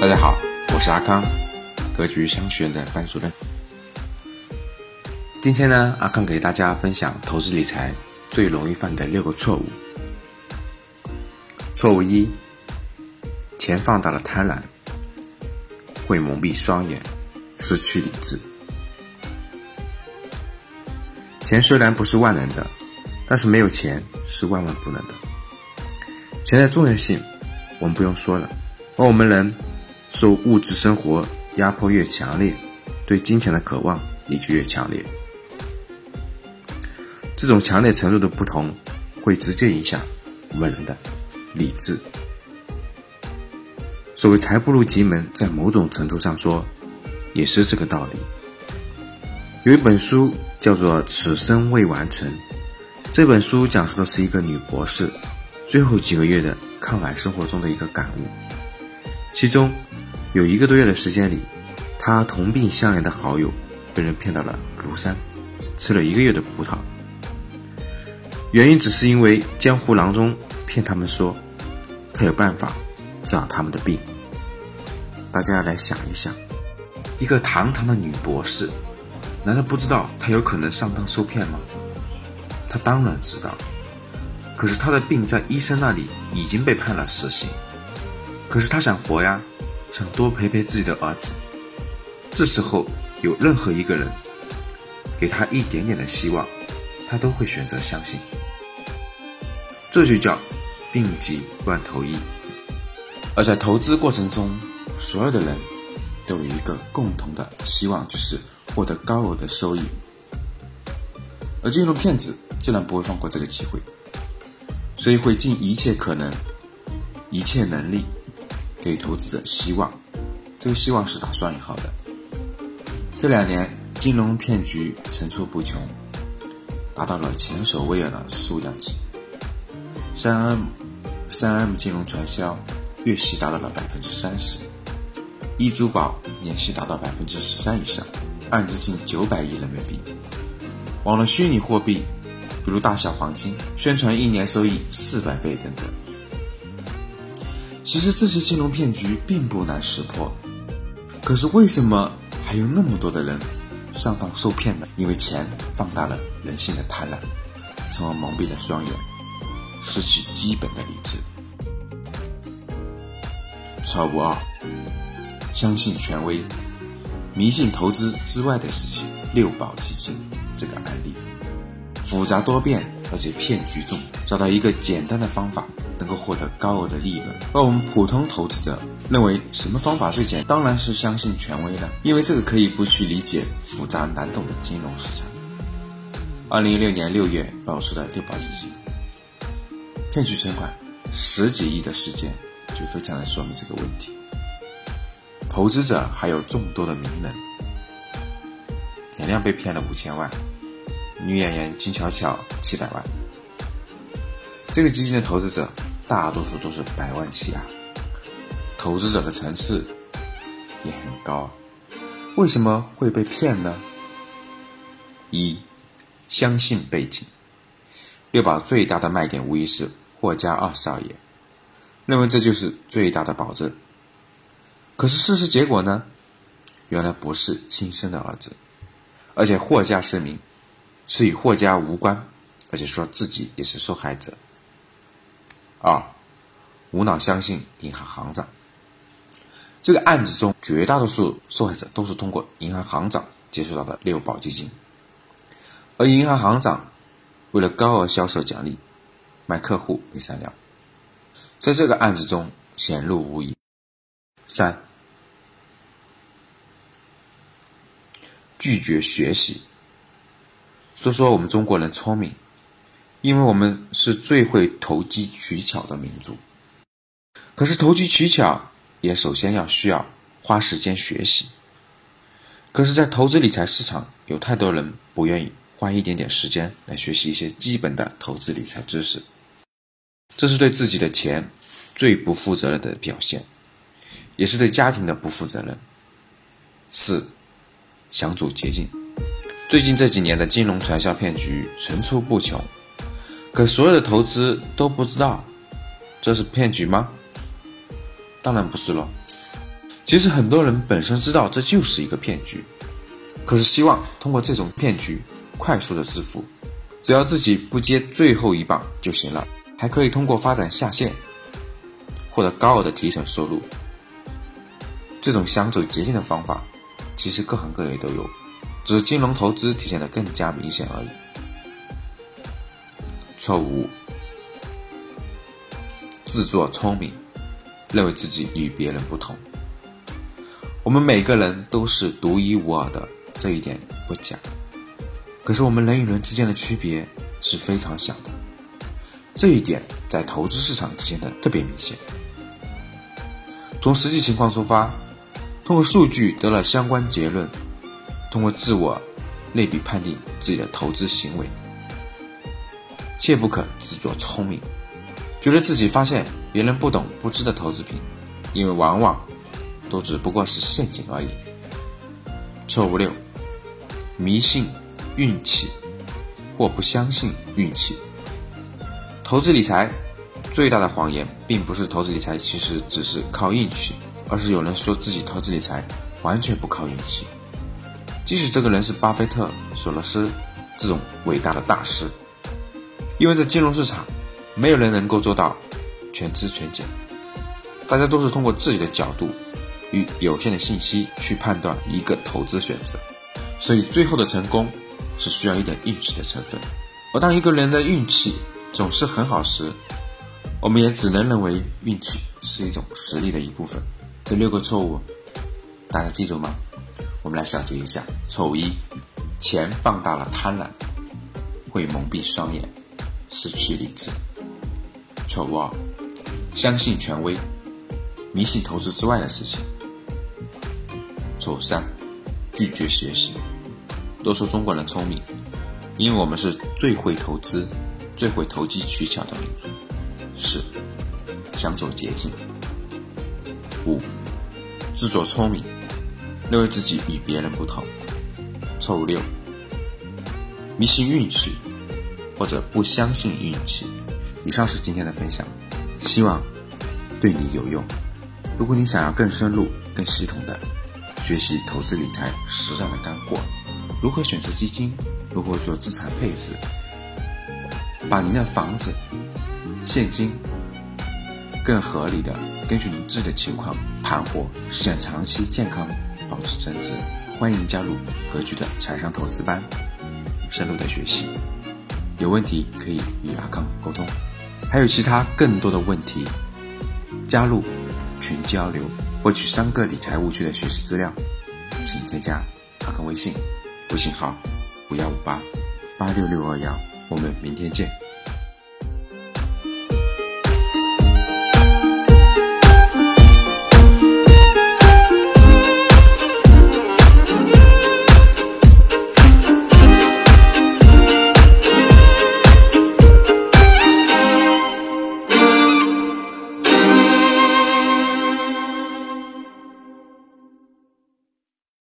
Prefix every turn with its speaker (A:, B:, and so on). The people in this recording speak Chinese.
A: 大家好，我是阿康，格局商学院的班主任。今天呢，阿康给大家分享投资理财最容易犯的六个错误。错误一：钱放大了贪婪，会蒙蔽双眼，失去理智。钱虽然不是万能的，但是没有钱是万万不能的。钱的重要性，我们不用说了，而我们人。受物质生活压迫越强烈，对金钱的渴望也就越强烈。这种强烈程度的不同，会直接影响我们人的理智。所谓财不入急门，在某种程度上说，也是这个道理。有一本书叫做《此生未完成》，这本书讲述的是一个女博士最后几个月的抗癌生活中的一个感悟，其中。有一个多月的时间里，他同病相怜的好友被人骗到了庐山，吃了一个月的葡萄。原因只是因为江湖郎中骗他们说，他有办法治好他们的病。大家来想一想，一个堂堂的女博士，难道不知道她有可能上当受骗吗？她当然知道，可是她的病在医生那里已经被判了死刑，可是她想活呀。想多陪陪自己的儿子，这时候有任何一个人给他一点点的希望，他都会选择相信。这就叫病急乱投医。而在投资过程中，所有的人都有一个共同的希望，就是获得高额的收益。而金融骗子自然不会放过这个机会，所以会尽一切可能、一切能力。给投资者希望，这个希望是打双引号的。这两年金融骗局层出不穷，达到了前所未有的数量级。三 M、三 M 金融传销月息达到了百分之三十，易珠宝年息达到百分之十三以上，案值近九百亿人民币。网络虚拟货币，比如大小黄金，宣传一年收益四百倍等等。其实这些金融骗局并不难识破，可是为什么还有那么多的人上当受骗呢？因为钱放大了人性的贪婪，从而蒙蔽了双眼，失去基本的理智。错误二：相信权威，迷信投资之外的事情。六保基金这个案例，复杂多变，而且骗局重，找到一个简单的方法。能够获得高额的利润，而我们普通投资者认为什么方法最简？当然是相信权威了，因为这个可以不去理解复杂难懂的金融市场。二零一六年六月爆出的六保基金骗取存款十几亿的事件，就非常的说明这个问题。投资者还有众多的名人，田亮被骗了五千万，女演员金巧巧七百万，这个基金的投资者。大多数都是百万起啊，投资者的层次也很高，为什么会被骗呢？一，相信背景，六宝最大的卖点无疑是霍家二少爷，认为这就是最大的保证。可是事实结果呢？原来不是亲生的儿子，而且霍家声明是与霍家无关，而且说自己也是受害者。二，无脑相信银行行长。这个案子中，绝大多数受害者都是通过银行行长接触到的六保基金，而银行行长为了高额销售奖励，卖客户没商量，在这个案子中显露无遗。三，拒绝学习。都说我们中国人聪明。因为我们是最会投机取巧的民族，可是投机取巧也首先要需要花时间学习。可是，在投资理财市场，有太多人不愿意花一点点时间来学习一些基本的投资理财知识，这是对自己的钱最不负责任的表现，也是对家庭的不负责任。四，想走捷径。最近这几年的金融传销骗局层出不穷。可所有的投资都不知道，这是骗局吗？当然不是喽。其实很多人本身知道这就是一个骗局，可是希望通过这种骗局快速的致富，只要自己不接最后一棒就行了，还可以通过发展下线，获得高额的提成收入。这种想走捷径的方法，其实各行各业都有，只是金融投资体现的更加明显而已。错误自作聪明，认为自己与别人不同。我们每个人都是独一无二的，这一点不假。可是我们人与人之间的区别是非常小的，这一点在投资市场体现的特别明显。从实际情况出发。通过数据得了相关结论，通过自我类比判定自己的投资行为，切不可自作聪明，觉得自己发现别人不懂不知的投资品，因为往往都只不过是陷阱而已。错误六：迷信运气或不相信运气。投资理财最大的谎言，并不是投资理财其实只是靠运气。而是有人说自己投资理财完全不靠运气，即使这个人是巴菲特、索罗斯这种伟大的大师，因为在金融市场，没有人能够做到全知全解，大家都是通过自己的角度与有限的信息去判断一个投资选择，所以最后的成功是需要一点运气的成分。而当一个人的运气总是很好时，我们也只能认为运气是一种实力的一部分。这六个错误，大家记住吗？我们来小结一下：错误一，钱放大了贪婪，会蒙蔽双眼，失去理智；错误二，相信权威，迷信投资之外的事情；错误三，拒绝学习。都说中国人聪明，因为我们是最会投资、最会投机取巧的民族。四，想走捷径。五。自作聪明，认为自己与别人不同。错误六，迷信运气，或者不相信运气。以上是今天的分享，希望对你有用。如果你想要更深入、更系统的学习投资理财实战的干货，如何选择基金，如何做资产配置，把您的房子、现金更合理的。根据您自己的情况盘活，实现长期健康，保持增值。欢迎加入格局的财商投资班，深入的学习。有问题可以与阿康沟通，还有其他更多的问题，加入群交流，获取三个理财误区的学习资料，请添加阿康微信，微信号五幺五八八六六二幺。我们明天见。